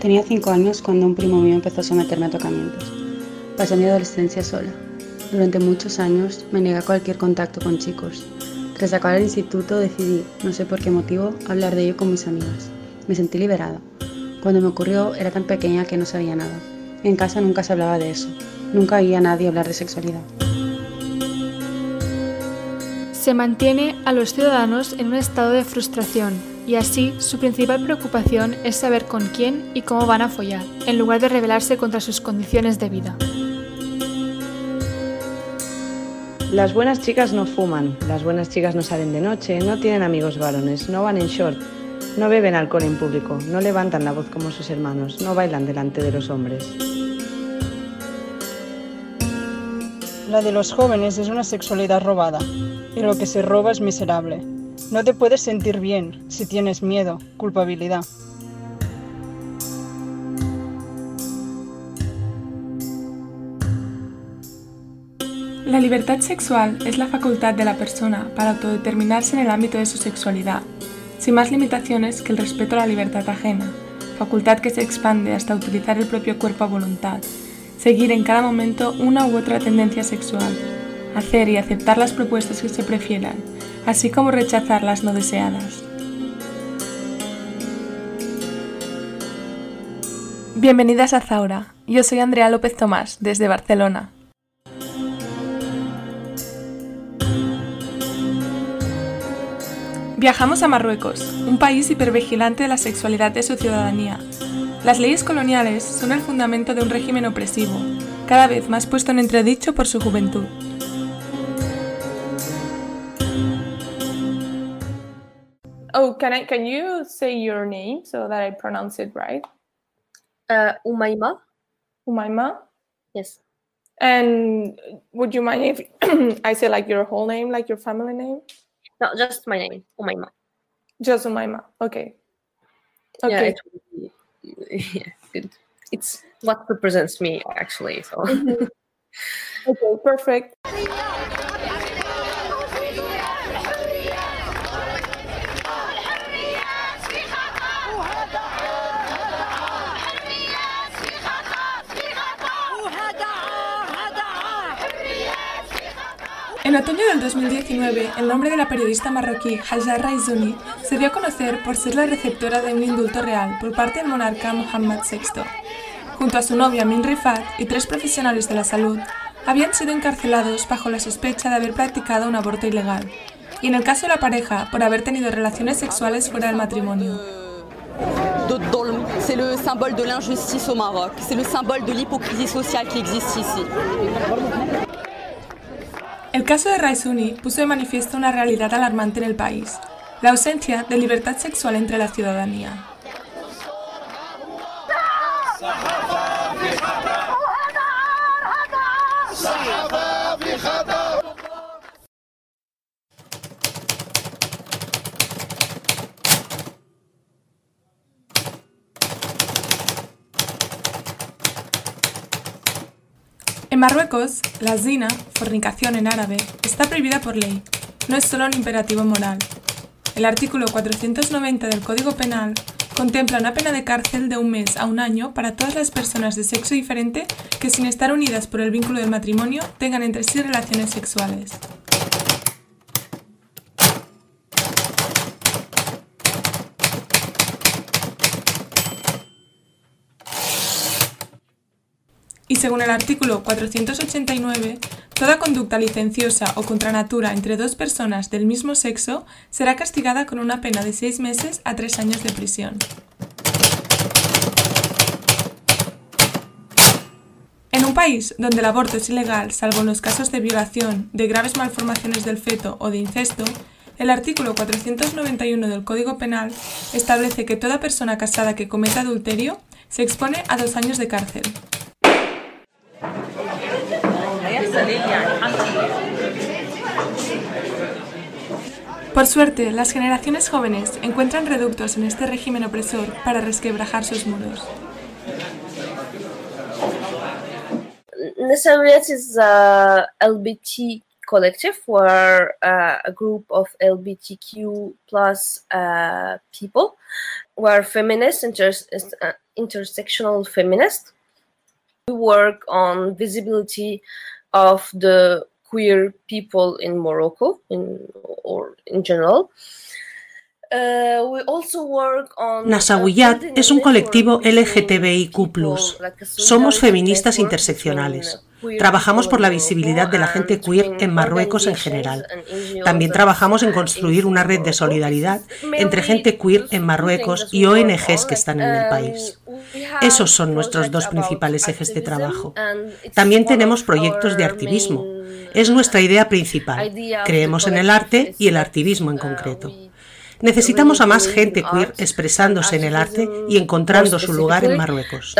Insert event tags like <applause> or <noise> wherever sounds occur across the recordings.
Tenía cinco años cuando un primo mío empezó a someterme a tocamientos. Pasé mi adolescencia sola. Durante muchos años me negué a cualquier contacto con chicos. Tras acabar el instituto decidí, no sé por qué motivo, hablar de ello con mis amigas. Me sentí liberada. Cuando me ocurrió era tan pequeña que no sabía nada. En casa nunca se hablaba de eso. Nunca oía a nadie hablar de sexualidad. Se mantiene a los ciudadanos en un estado de frustración y así su principal preocupación es saber con quién y cómo van a follar, en lugar de rebelarse contra sus condiciones de vida. Las buenas chicas no fuman, las buenas chicas no salen de noche, no tienen amigos varones, no van en short, no beben alcohol en público, no levantan la voz como sus hermanos, no bailan delante de los hombres. La de los jóvenes es una sexualidad robada, y lo que se roba es miserable. No te puedes sentir bien si tienes miedo, culpabilidad. La libertad sexual es la facultad de la persona para autodeterminarse en el ámbito de su sexualidad, sin más limitaciones que el respeto a la libertad ajena, facultad que se expande hasta utilizar el propio cuerpo a voluntad, seguir en cada momento una u otra tendencia sexual, hacer y aceptar las propuestas que se prefieran, así como rechazar las no deseadas. Bienvenidas a Zaura, yo soy Andrea López Tomás, desde Barcelona. Viajamos a Marruecos, un país hipervigilante de la sexualidad de su ciudadanía. Las leyes coloniales son el fundamento de un régimen opresivo, cada vez más puesto en entredicho por su juventud. Oh, can I? Can you say your name so that I pronounce it right? Uh, Umayma. Umayma. Yes. And would you mind if <clears throat> I say like your whole name, like your family name? No, just my name, Umayma. Just Umayma. Okay. Yeah, Okay. it will be- yeah, good. It's what represents me actually. So <laughs> Okay. Perfect. <laughs> En otoño del 2019, el nombre de la periodista marroquí Hajar Raizouni se dio a conocer por ser la receptora de un indulto real por parte del monarca Mohammed VI. Junto a su novia Min Rifat y tres profesionales de la salud, habían sido encarcelados bajo la sospecha de haber practicado un aborto ilegal, y en el caso de la pareja, por haber tenido relaciones sexuales fuera del matrimonio. C'est le symbole de l'injustice au Maroc. C'est le symbole de l'hypocrisie sociale qui existe ici. El caso de Raisuni puso de manifiesto una realidad alarmante en el país, la ausencia de libertad sexual entre la ciudadanía. En Marruecos, la zina, fornicación en árabe, está prohibida por ley. No es solo un imperativo moral. El artículo 490 del Código Penal contempla una pena de cárcel de un mes a un año para todas las personas de sexo diferente que sin estar unidas por el vínculo del matrimonio tengan entre sí relaciones sexuales. Y según el artículo 489, toda conducta licenciosa o contra natura entre dos personas del mismo sexo será castigada con una pena de seis meses a tres años de prisión. En un país donde el aborto es ilegal, salvo en los casos de violación, de graves malformaciones del feto o de incesto, el artículo 491 del Código Penal establece que toda persona casada que cometa adulterio se expone a dos años de cárcel. Por suerte, las generaciones jóvenes encuentran reductos en este régimen opresor para resquebrajar sus muros. Nesavriat is a LBT collective where uh, a group of LBTQ plus uh, people were feminists, inter- uh, intersectional feminist. We work on visibility of the queer people in Morocco in, or in general. Nasawiyat es un colectivo LGTBIQ. Somos feministas interseccionales. Trabajamos por la visibilidad de la gente queer en Marruecos en general. También trabajamos en construir una red de solidaridad entre gente queer en Marruecos y ONGs que están en el país. Esos son nuestros dos principales ejes de trabajo. También tenemos proyectos de activismo. Es nuestra idea principal. Creemos en el arte y el activismo en concreto. Necesitamos a más gente queer expresándose en el arte y encontrando su lugar en Marruecos.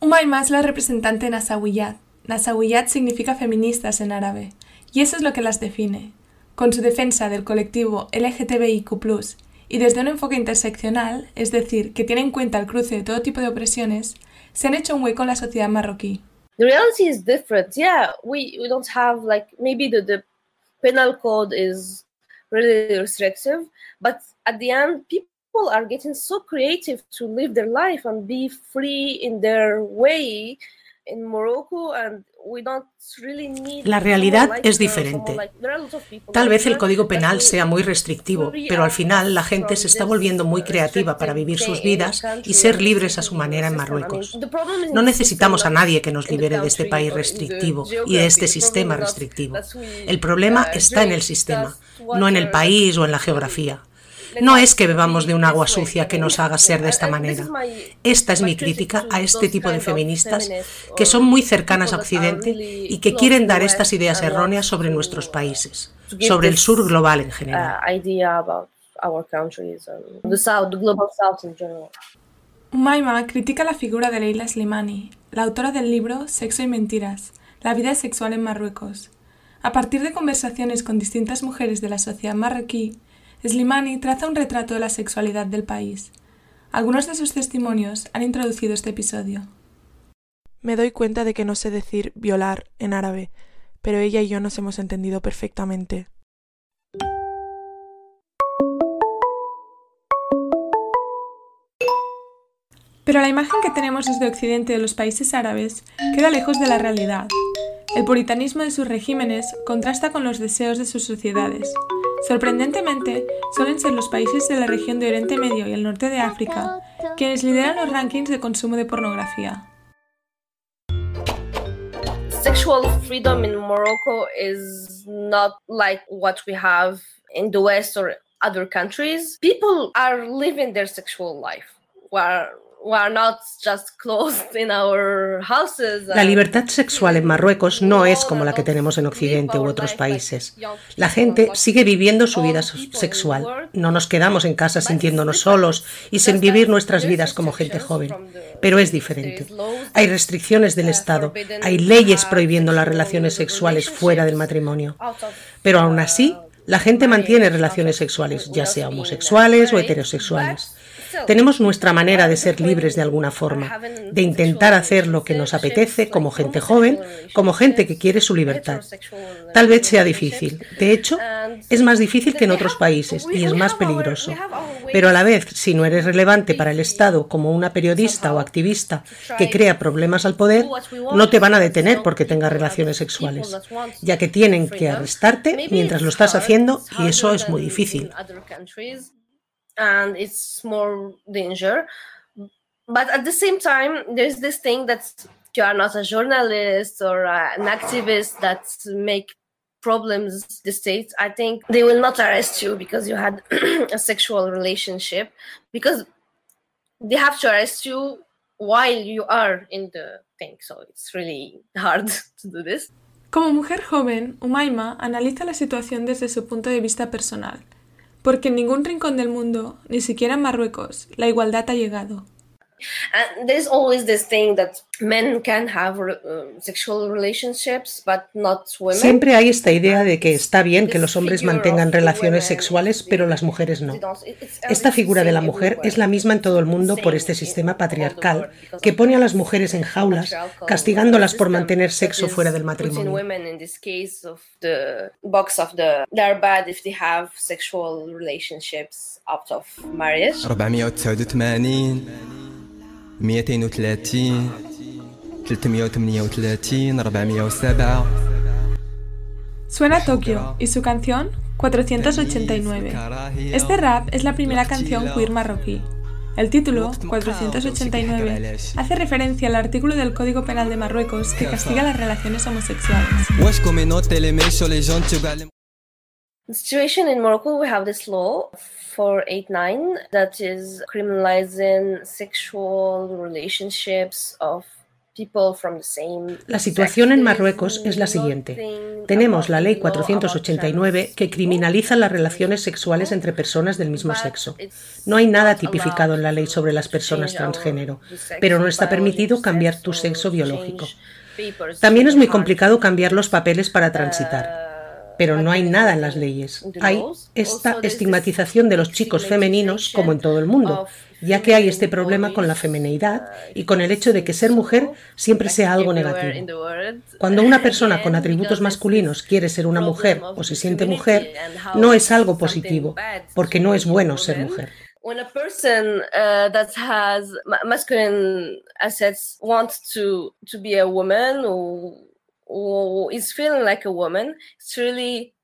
Umayma es la representante de Nasawiyat. Nasawiyat significa feministas en árabe, y eso es lo que las define. Con su defensa del colectivo LGTBIQ, y desde un enfoque interseccional, es decir, que tiene en cuenta el cruce de todo tipo de opresiones, se han hecho un hueco en la sociedad marroquí. the reality is different yeah we we don't have like maybe the, the penal code is really restrictive but at the end people are getting so creative to live their life and be free in their way La realidad es diferente. Tal vez el Código Penal sea muy restrictivo, pero al final la gente se está volviendo muy creativa para vivir sus vidas y ser libres a su manera en Marruecos. No necesitamos a nadie que nos libere de este país restrictivo y de este sistema restrictivo. El problema está en el sistema, no en el país o en la geografía. No es que bebamos de un agua sucia que nos haga ser de esta manera. Esta es mi crítica a este tipo de feministas que son muy cercanas a Occidente y que quieren dar estas ideas erróneas sobre nuestros países, sobre el sur global en general. Umayma critica la figura de Leila Slimani, la autora del libro Sexo y Mentiras, la vida sexual en Marruecos. A partir de conversaciones con distintas mujeres de la sociedad marroquí, Slimani traza un retrato de la sexualidad del país. Algunos de sus testimonios han introducido este episodio. Me doy cuenta de que no sé decir violar en árabe, pero ella y yo nos hemos entendido perfectamente. Pero la imagen que tenemos desde Occidente de los países árabes queda lejos de la realidad. El puritanismo de sus regímenes contrasta con los deseos de sus sociedades. Sorprendentemente, suelen ser los países de la región de Oriente Medio y el norte de África quienes lideran los rankings de consumo de pornografía. Sexual freedom in Morocco is not like what we have in the West or other countries. People are living their sexual life. Where la libertad sexual en Marruecos no es como la que tenemos en Occidente u otros países. La gente sigue viviendo su vida sexual. No nos quedamos en casa sintiéndonos solos y sin vivir nuestras vidas como gente joven. Pero es diferente. Hay restricciones del Estado, hay leyes prohibiendo las relaciones sexuales fuera del matrimonio. Pero aún así, la gente mantiene relaciones sexuales, ya sea homosexuales o heterosexuales. Tenemos nuestra manera de ser libres de alguna forma, de intentar hacer lo que nos apetece como gente joven, como gente que quiere su libertad. Tal vez sea difícil. De hecho, es más difícil que en otros países y es más peligroso. Pero a la vez, si no eres relevante para el Estado como una periodista o activista que crea problemas al poder, no te van a detener porque tengas relaciones sexuales, ya que tienen que arrestarte mientras lo estás haciendo y eso es muy difícil. And it's more danger. But at the same time there's this thing that you are not a journalist or uh, an activist that make problems the state i think they will not arrest you because you had <clears throat> a sexual relationship because they have to arrest you while you are in the thing. So it's really hard <laughs> to do this. Como mujer joven, Umaima analiza la situación desde su punto de vista personal porque en ningún rincón del mundo, ni siquiera en Marruecos, la igualdad ha llegado. And there's always this thing that men can have uh, sexual relationships, but not women. Siempre hay esta idea de que está bien que los hombres mantengan relaciones sexuales, pero las mujeres no. Esta figura de la mujer es la misma en todo el mundo por este sistema patriarcal que pone a las mujeres en jaulas, castigándolas por mantener sexo fuera del matrimonio. Out of marriage. 230 338 407 Suena Tokio y su canción 489. Este rap es la primera canción queer marroquí. El título, 489, hace referencia al artículo del Código Penal de Marruecos que castiga las relaciones homosexuales. The situation in Morocco, we have this law 489 that is criminalizing sexual relationships of La situación en Marruecos es la siguiente. Tenemos la Ley 489 que criminaliza las relaciones sexuales entre personas del mismo sexo. No hay nada tipificado en la ley sobre las personas transgénero, pero no está permitido cambiar tu sexo biológico. También es muy complicado cambiar los papeles para transitar pero no hay nada en las leyes. Hay esta estigmatización de los chicos femeninos, como en todo el mundo, ya que hay este problema con la femeneidad y con el hecho de que ser mujer siempre sea algo negativo. Cuando una persona <laughs> con atributos masculinos quiere ser una mujer o se siente mujer, no es algo positivo, porque no es bueno ser mujer. when a person uh, that has masculine assets wants to to be a woman or who is feeling like a woman, it's really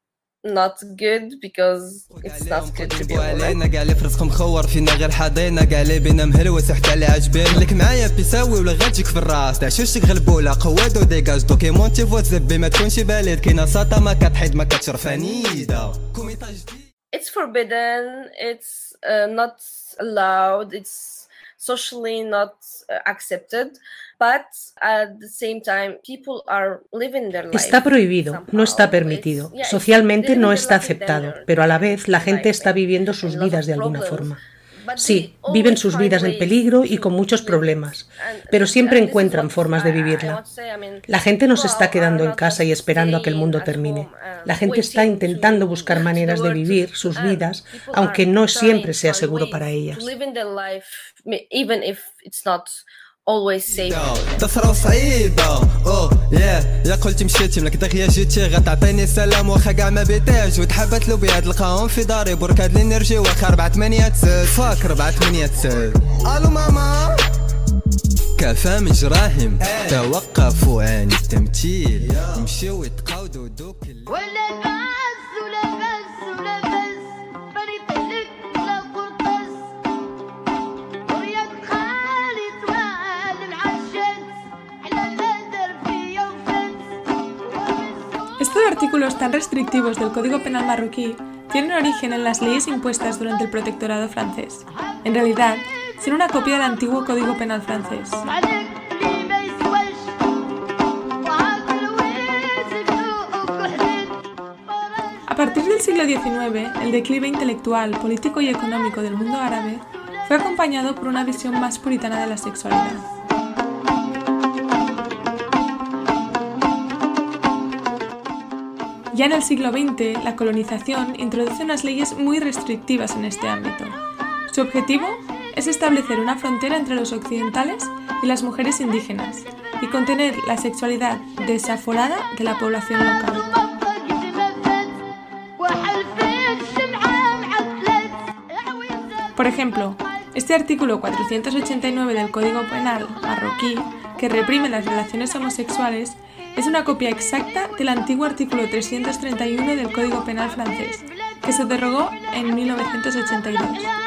not good because it's not good to be a woman. كاع اللي في رزقهم مخور فينا غير حاضينا كاع اللي بينا مهلوس حتى اللي عاجبين لك معايا بيساوي ولا غاتجيك في الراس؟ تعشوش تغلبوا لا قواد وديكاج دوكيمونتي فوت زبي ما تكونش باليد. كاينة ساطا ما كتحيد ما كتشرف عنيده It's forbidden, it's uh, not allowed, it's socially not uh, accepted. Está prohibido, no está permitido. Socialmente no está aceptado, pero a la vez la gente está viviendo sus vidas de alguna forma. Sí, viven sus vidas en peligro y con muchos problemas, pero siempre encuentran formas de vivirla. La gente no se está quedando en casa y esperando a que el mundo termine. La gente está intentando buscar <laughs> maneras de vivir sus vidas, aunque no siempre sea seguro para ellas. Always safe. تصرا صعيبة اوه ياه يا قلتي مشيتي ملك دغيا جيتي غتعطيني سلام واخا كاع ما بيتاج وتحبت لو بيا تلقاهم في داري. برك هاد الانرجي واخا 4 8 سد فاك 4 8 سد ألو ماما. كفى من جراهم. توقفوا عن التمثيل. يمشيو يتقاودوا دوك ولا artículos tan restrictivos del Código Penal marroquí tienen origen en las leyes impuestas durante el protectorado francés. En realidad, son una copia del antiguo Código Penal francés. A partir del siglo XIX, el declive intelectual, político y económico del mundo árabe fue acompañado por una visión más puritana de la sexualidad. Ya en el siglo XX, la colonización introduce unas leyes muy restrictivas en este ámbito. Su objetivo es establecer una frontera entre los occidentales y las mujeres indígenas y contener la sexualidad desaforada de la población local. Por ejemplo, este artículo 489 del Código Penal marroquí, que reprime las relaciones homosexuales, es una copia exacta del antiguo artículo 331 del Código Penal francés, que se derogó en 1982.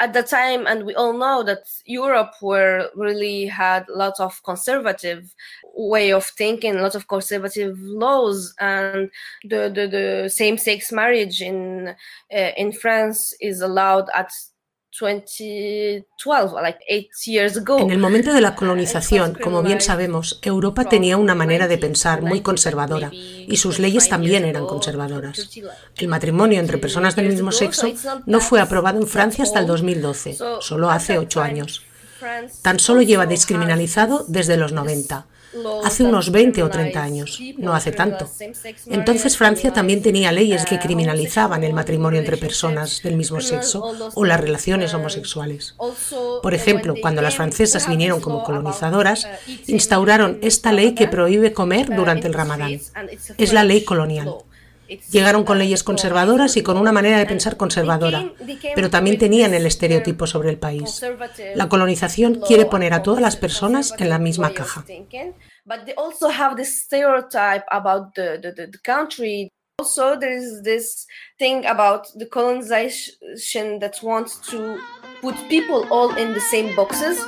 at the time and we all know that europe were really had lots of conservative way of thinking lots of conservative laws and the the, the same-sex marriage in uh, in france is allowed at En el momento de la colonización, como bien sabemos, Europa tenía una manera de pensar muy conservadora y sus leyes también eran conservadoras. El matrimonio entre personas del mismo sexo no fue aprobado en Francia hasta el 2012, solo hace ocho años. Tan solo lleva descriminalizado desde los 90 hace unos 20 o 30 años, no hace tanto. Entonces Francia también tenía leyes que criminalizaban el matrimonio entre personas del mismo sexo o las relaciones homosexuales. Por ejemplo, cuando las francesas vinieron como colonizadoras, instauraron esta ley que prohíbe comer durante el ramadán. Es la ley colonial. Llegaron con leyes conservadoras y con una manera de pensar conservadora, pero también tenían el estereotipo sobre el país. La colonización quiere poner a todas las personas en la misma caja. Also, there is this thing about the colonization that wants to put people all in the same boxes.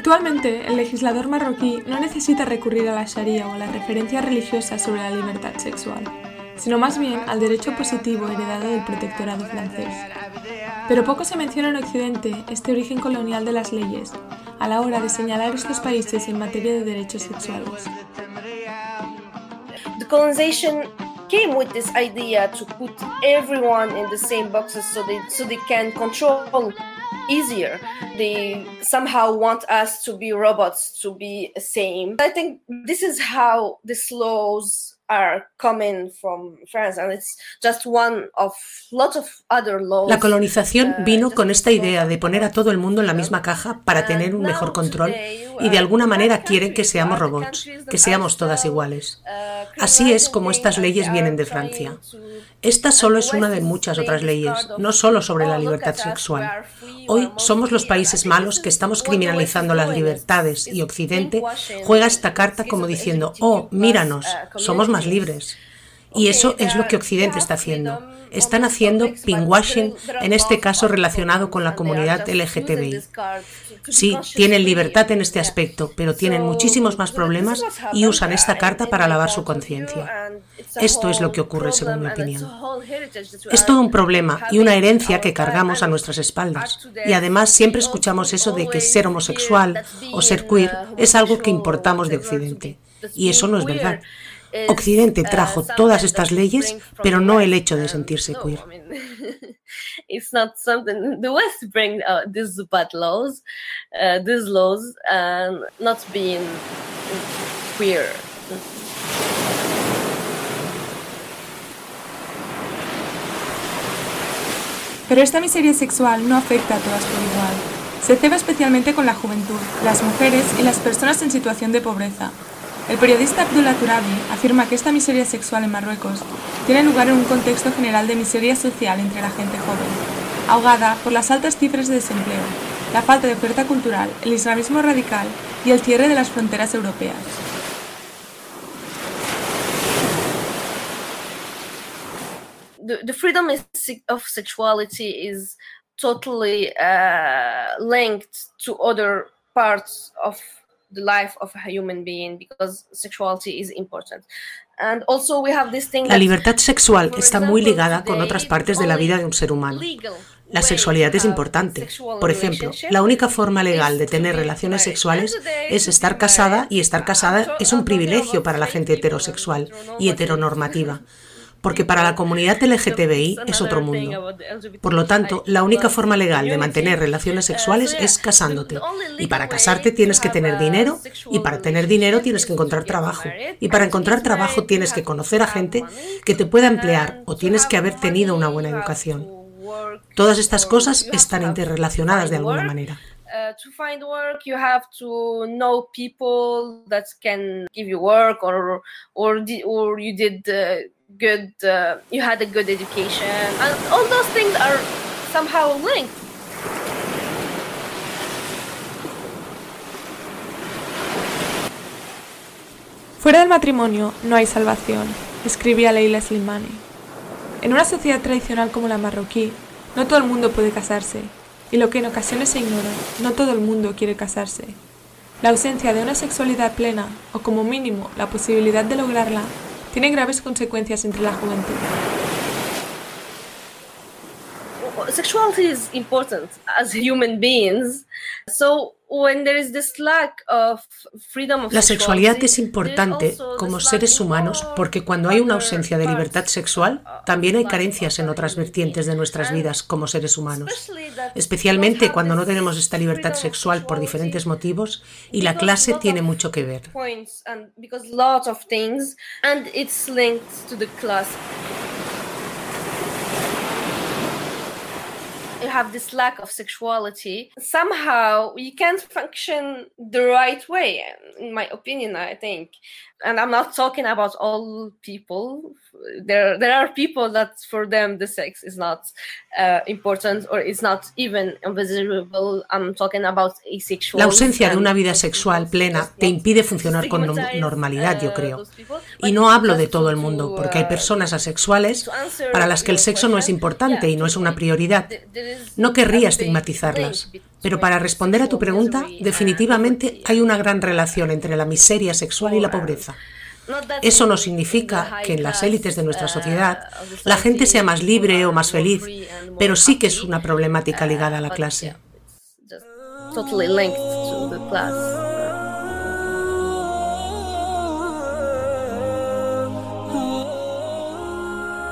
Actualmente, el legislador marroquí no necesita recurrir a la Sharia o a las referencias religiosas sobre la libertad sexual, sino más bien al derecho positivo heredado del protectorado francés. Pero poco se menciona en Occidente este origen colonial de las leyes, a la hora de señalar estos países en materia de derechos sexuales. The colonization came with this idea to put everyone in the same boxes so they, so they can control easier. They somehow want us to be robots, to be the same. I think this is how these laws are coming from France, and it's just one of lots of other laws. La colonización vino con esta idea de poner a todo el mundo en la misma caja para tener un mejor control y de alguna manera quieren que seamos robots, que seamos todas iguales. Así es como estas leyes vienen de Francia. Esta solo es una de muchas otras leyes, no solo sobre la libertad sexual. Hoy somos los países malos que estamos criminalizando las libertades y Occidente juega esta carta como diciendo, oh, míranos, somos más libres. Y eso es lo que Occidente está haciendo. Están haciendo pinkwashing, en este caso relacionado con la comunidad LGTBI. Sí, tienen libertad en este aspecto, pero tienen muchísimos más problemas y usan esta carta para lavar su conciencia. Esto es lo que ocurre, según mi opinión. Es todo un problema y una herencia que cargamos a nuestras espaldas. Y además siempre escuchamos eso de que ser homosexual o ser queer es algo que importamos de Occidente. Y eso no es verdad. Occidente trajo todas estas leyes, pero no el hecho de sentirse queer. <laughs> It's not something the West bring uh, these bad laws, uh, these laws, and not being queer. Pero esta miseria sexual no afecta a todas por igual. Se ceba especialmente con la juventud, las mujeres y las personas en situación de pobreza, el periodista Abdullah Turabi afirma que esta miseria sexual en Marruecos tiene lugar en un contexto general de miseria social entre la gente joven, ahogada por las altas cifras de desempleo, la falta de oferta cultural, el islamismo radical y el cierre de las fronteras europeas. The, freedom of sexuality is totally uh, linked to other parts of la libertad sexual está muy ligada con otras partes de la vida de un ser humano. La sexualidad es importante. Por ejemplo, la única forma legal de tener relaciones sexuales es estar casada y estar casada es un privilegio para la gente heterosexual y heteronormativa <laughs> porque para la comunidad LGTBI es otro mundo. Por lo tanto, la única forma legal de mantener relaciones sexuales es casándote. Y para casarte tienes que tener dinero, y para tener dinero tienes que encontrar trabajo. Y para encontrar trabajo tienes que conocer a gente que te pueda emplear o tienes que haber tenido una buena educación. Todas estas cosas están interrelacionadas de alguna manera. Uh, to find work you have to know people that can give you work or or, or you did uh, good uh, you had a good education and all those things are somehow linked Fuera del matrimonio no hay salvación, escribía Leila Slimani. En una sociedad tradicional como la marroquí, no todo el mundo puede casarse, y lo que en ocasiones se ignora, no todo el mundo quiere casarse. La ausencia de una sexualidad plena, o como mínimo la posibilidad de lograrla, tiene graves consecuencias entre la juventud. Sexuality is important as human beings. So la sexualidad es importante como seres humanos porque cuando hay una ausencia de libertad sexual, también hay carencias en otras vertientes de nuestras vidas como seres humanos, especialmente cuando no tenemos esta libertad sexual por diferentes motivos y la clase tiene mucho que ver. You have this lack of sexuality, somehow you can't function the right way, in my opinion, I think. And I'm not talking about all people. There, there are people that for them the sex is not uh, important or it's not even invisible. I'm talking about asexual. La ausencia de una vida sexual plena te impide funcionar con normalidad, yo creo. Y no hablo de todo el mundo, porque hay personas asexuales para las que el sexo no es importante y no es una prioridad. No querría estigmatizarlas, pero para responder a tu pregunta, definitivamente hay una gran relación entre la miseria sexual y la pobreza. Eso no significa que en las élites de nuestra sociedad la gente sea más libre o más feliz, pero sí que es una problemática ligada a la clase.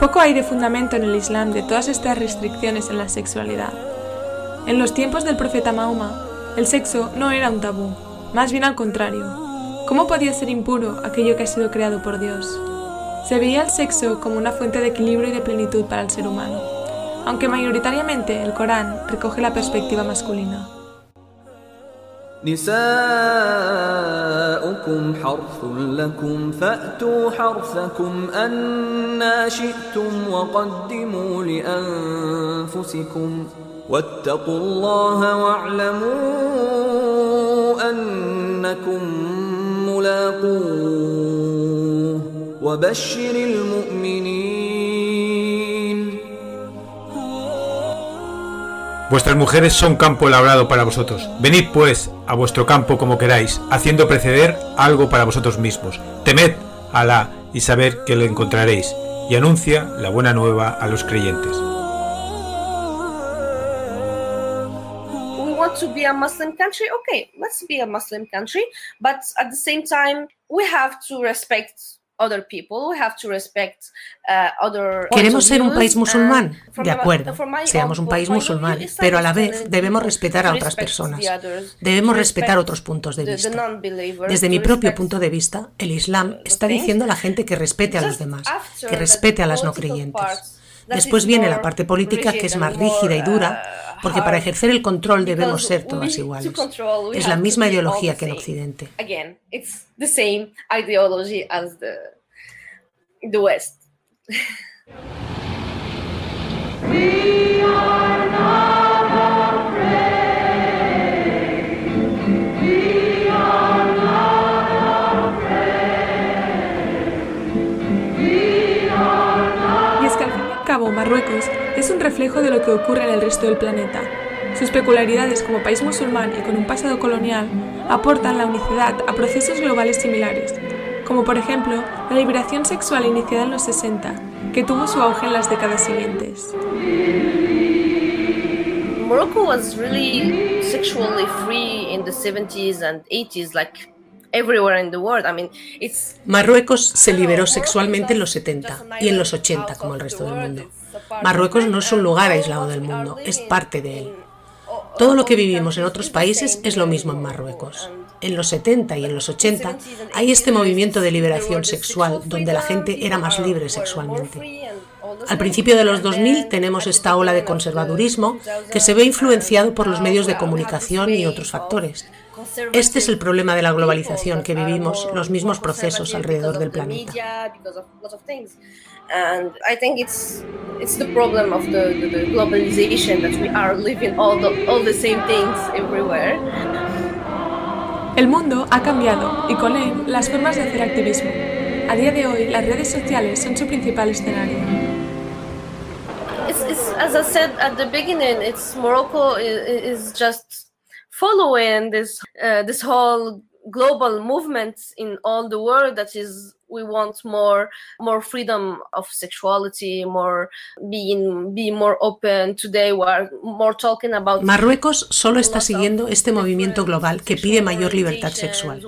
Poco hay de fundamento en el Islam de todas estas restricciones en la sexualidad. En los tiempos del profeta Mahoma, el sexo no era un tabú, más bien al contrario. ¿Cómo podía ser impuro aquello que ha sido creado por Dios? Se veía el sexo como una fuente de equilibrio y de plenitud para el ser humano, aunque mayoritariamente el Corán recoge la perspectiva masculina. Vuestras mujeres son campo labrado para vosotros. Venid pues a vuestro campo como queráis, haciendo preceder algo para vosotros mismos. Temed a Alá y saber que le encontraréis, y anuncia la buena nueva a los creyentes. To be a Muslim country, okay, let's be a Muslim country, but at the same time, we have to respect other people, we have to respect uh, other Queremos ser un país musulmán, de acuerdo, seamos un país musulmán, pero a la vez debemos respetar a otras personas, debemos respetar otros puntos de vista. Desde mi propio punto de vista, el Islam está diciendo a la gente que respete a los demás, que respete a las no creyentes. Después viene la parte política que es más rígida y dura, uh, porque para ejercer el control debemos ser todas iguales. Es la misma ideología que en Occidente. Marruecos reflejo de lo que ocurre en el resto del planeta. Sus peculiaridades como país musulmán y con un pasado colonial aportan la unicidad a procesos globales similares, como por ejemplo la liberación sexual iniciada en los 60, que tuvo su auge en las décadas siguientes. Morocco was really sexually free in the 70s and 80s like Marruecos se liberó sexualmente en los 70 y en los 80 como el resto del mundo. Marruecos no es un lugar aislado del mundo, es parte de él. Todo lo que vivimos en otros países es lo mismo en Marruecos. En los 70 y en los 80 hay este movimiento de liberación sexual donde la gente era más libre sexualmente. Al principio de los 2000 tenemos esta ola de conservadurismo que se ve influenciado por los medios de comunicación y otros factores. Este es el problema de la globalización, que vivimos los mismos procesos alrededor del planeta. And I think it's it's the problem of the, the, the, globalization that we are living all the all the same things everywhere. El mundo ha cambiado y con él las formas de hacer activismo. A día de hoy, las redes sociales son su principal escenario. It's, it's, as I said at the beginning, it's Morocco is, is just following this uh, this whole global movement in all the world that is we want more more freedom of sexuality more being be more open today we are more talking about Marruecos solo está siguiendo este movimiento global que pide mayor libertad sexual.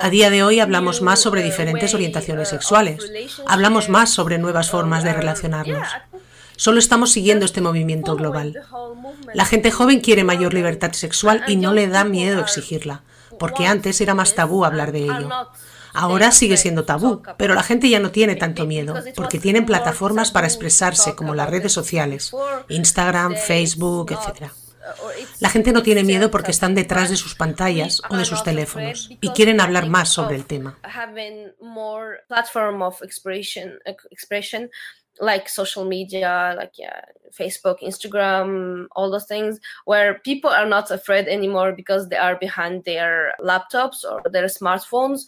A día de hoy hablamos más sobre diferentes orientaciones sexuales, hablamos más sobre nuevas formas de relacionarnos. Solo estamos siguiendo este movimiento global. La gente joven quiere mayor libertad sexual y no le da miedo exigirla, porque antes era más tabú hablar de ello. Ahora sigue siendo tabú, pero la gente ya no tiene tanto miedo, porque tienen plataformas para expresarse como las redes sociales, Instagram, Facebook, etc. La gente no tiene miedo porque están detrás de sus pantallas o de sus teléfonos y quieren hablar más sobre el tema. like social media, like yeah, Facebook, Instagram, all those things, where people are not afraid anymore because they are behind their laptops or their smartphones,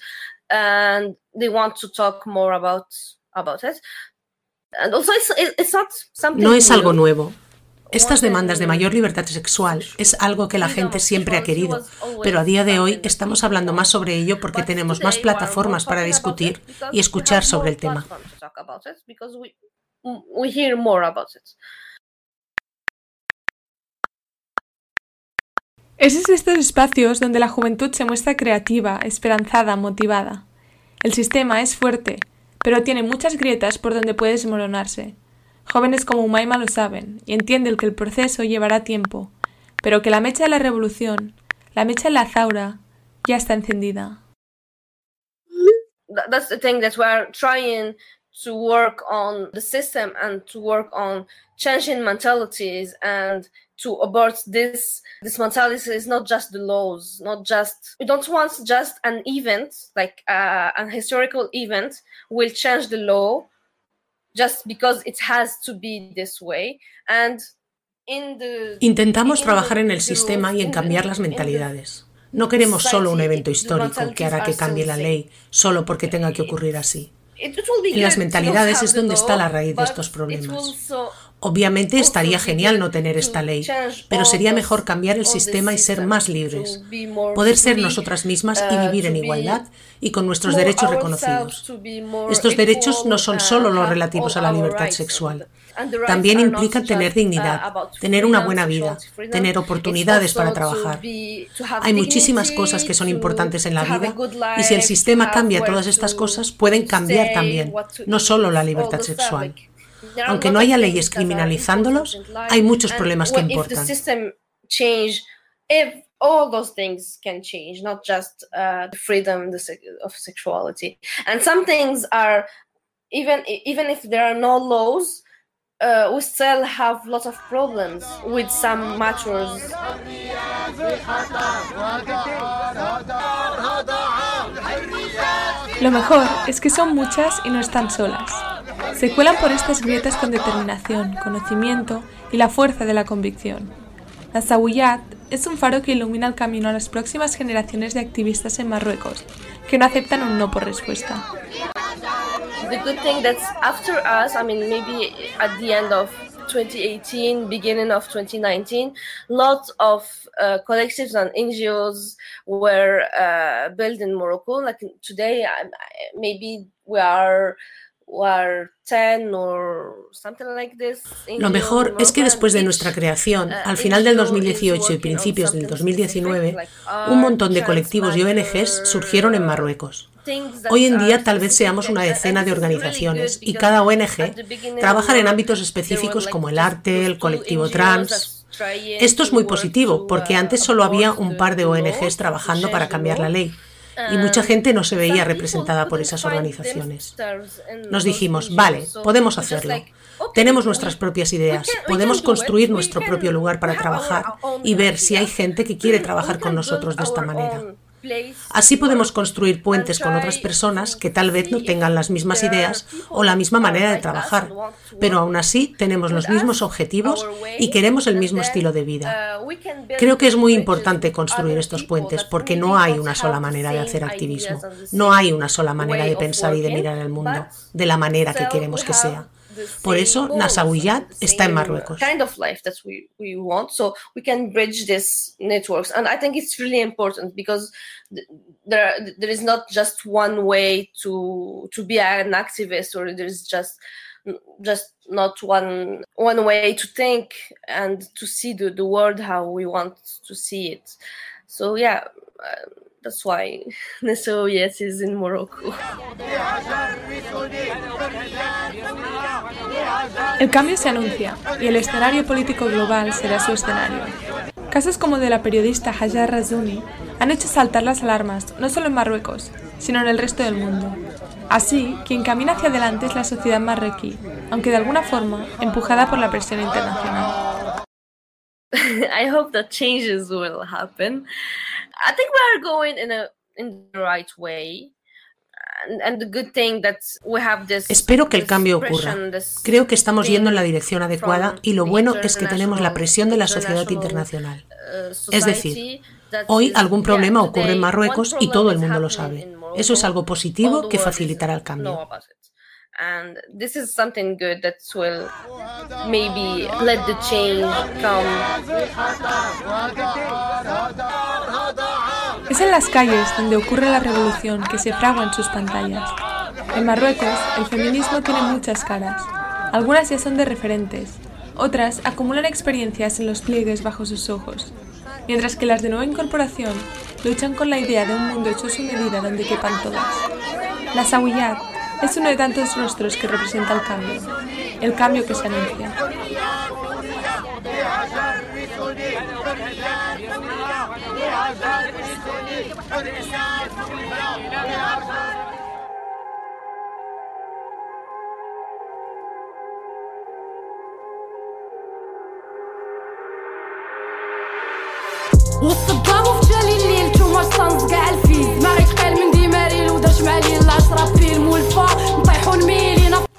and they want to talk more about about it. And also, it's, it's not something. No es algo nuevo. Estas demandas de mayor libertad sexual es algo que la gente siempre ha querido, pero a día de hoy estamos hablando más sobre ello porque tenemos más plataformas para discutir y escuchar sobre el tema. we hear more about it. Es en estos espacios donde la juventud se muestra creativa, esperanzada, motivada. El sistema es fuerte, pero tiene muchas grietas por donde puede desmoronarse. Jóvenes como Umaima lo saben y entienden que el proceso llevará tiempo, pero que la mecha de la revolución, la mecha de la zaura, ya está encendida. That's the thing that we're trying to work on the system and to work on changing mentalities and to abort this this mentality is not just the laws not just we don't want just an event like uh, an historical event will change the law just because it has to be this way and in the, Intentamos trabajar en el sistema y en cambiar las mentalidades. No queremos solo un evento histórico que hará que cambie la ley solo porque tenga que ocurrir así. En las mentalidades es donde está la raíz de estos problemas. Obviamente estaría genial no tener esta ley, pero sería mejor cambiar el sistema y ser más libres, poder ser nosotras mismas y vivir en igualdad y con nuestros derechos reconocidos. Estos derechos no son solo los relativos a la libertad sexual, también implican tener dignidad, tener una buena vida, tener oportunidades para trabajar. Hay muchísimas cosas que son importantes en la vida y si el sistema cambia todas estas cosas, pueden cambiar también, no solo la libertad sexual. Aunque no haya leyes criminalizándolos, hay muchos problemas que importan. all those things can change, not just uh, the freedom of sexuality. And some things are, even even if there are no laws, uh, we still have lots of problems with some matters. Lo mejor es que son muchas y no están solas. Se cuelan por estas grietas con determinación, conocimiento y la fuerza de la convicción. La Sawiyat es un faro que ilumina el camino a las próximas generaciones de activistas en Marruecos, que no aceptan un no por respuesta. The good thing that's after us, I mean, maybe at the end of 2018, beginning of 2019, lots of uh, collectives and NGOs were uh, built in Morocco. Like today, maybe we are Lo mejor es que después de nuestra creación, al final del 2018 y principios del 2019, un montón de colectivos y ONGs surgieron en Marruecos. Hoy en día tal vez seamos una decena de organizaciones y cada ONG trabaja en ámbitos específicos como el arte, el colectivo trans. Esto es muy positivo porque antes solo había un par de ONGs trabajando para cambiar la ley y mucha gente no se veía representada por esas organizaciones. Nos dijimos, vale, podemos hacerlo. Tenemos nuestras propias ideas, podemos construir nuestro propio lugar para trabajar y ver si hay gente que quiere <clears throat> trabajar con nosotros de esta manera. Así podemos construir puentes con otras personas que tal vez no tengan las mismas ideas o la misma manera de trabajar, pero aún así tenemos los mismos objetivos y queremos el mismo estilo de vida. Creo que es muy importante construir estos puentes porque no hay una sola manera de hacer activismo, no hay una sola manera de pensar y de mirar el mundo de la manera que queremos que sea. Por eso, Nasawiyat está en Marruecos. Kind of life that we, we want, so we can bridge these networks, and I think it's really important because there there is not just one way to to be an activist, or there is just just not one one way to think and to see the, the world how we want to see it. So yeah. Um, That's why <laughs> Nesoviet is in Morocco. El cambio se anuncia y el escenario político global será su escenario. Casos como de la periodista Hajar Razouni han hecho saltar las alarmas no solo en Marruecos, sino en el resto del mundo. Así, quien camina hacia adelante es la sociedad marroquí, aunque de alguna forma empujada por la presión internacional. <laughs> I hope that changes will happen. I think we are going in a in the right way. Espero que el cambio ocurra. Creo que estamos yendo en la dirección adecuada y lo bueno es que tenemos la presión de la sociedad internacional. Uh, es decir, hoy algún problema ocurre en Marruecos y todo el mundo lo sabe. Eso es algo positivo que facilitará el cambio. and this is something good that will maybe let the change come. Es en las calles donde ocurre la revolución que se fragua en sus pantallas. En Marruecos, el feminismo tiene muchas caras. Algunas ya son de referentes, otras acumulan experiencias en los pliegues bajo sus ojos, mientras que las de nueva incorporación luchan con la idea de un mundo hecho su medida donde quepan todas. La Sawiyat es uno de tantos rostros que representa el cambio, el cambio que se anuncia.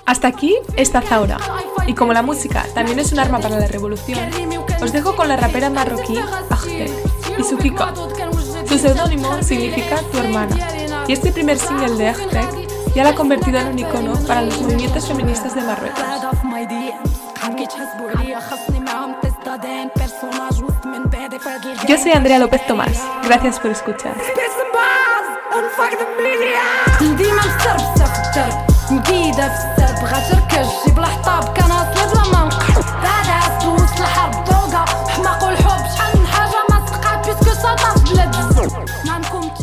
Hasta aquí esta Zaura. Y como la música también es un arma para la revolución, os dejo con la rapera marroquí Ahted y su Kiko. Su seudónimo significa tu hermana, y este primer single de Ahted ya la ha convertido en un icono para los movimientos feministas de Marruecos. Yo soy Andrea López Tomás. Gracias por escuchar.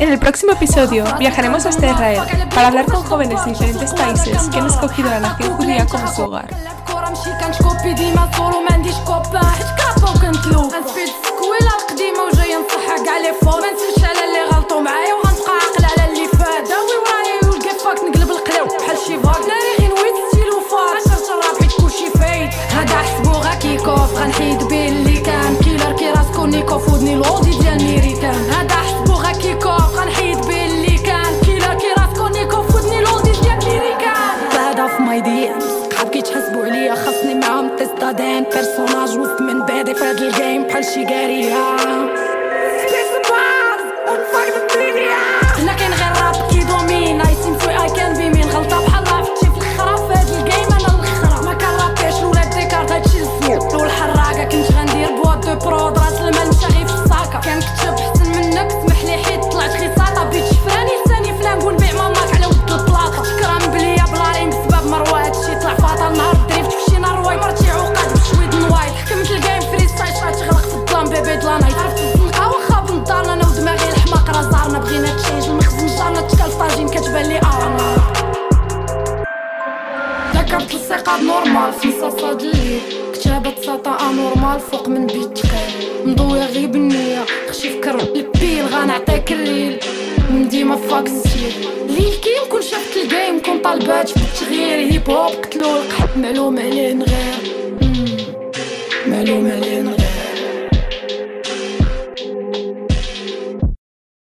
En el próximo episodio viajaremos hasta Israel para hablar con jóvenes de diferentes países que han escogido la nación judía como su hogar. كيكوف غنحيد بيه اللي كان كيلر كي راسكو نيكوف ودني لودي ديال ميريكان هذا Yeah. الثقة نورمال. في الليل كتابة ساطا أنورمال. فوق من بيت تقيل. مضوية غير بالنية خشي فكر البيل. غنعطيك الليل ديما فاك ستيل ليل كي نكون شفت الجيم كون طالبات في التغيير. هيب هوب قتلو القحط. معلوم عليه نغير. معلوم عليه نغير.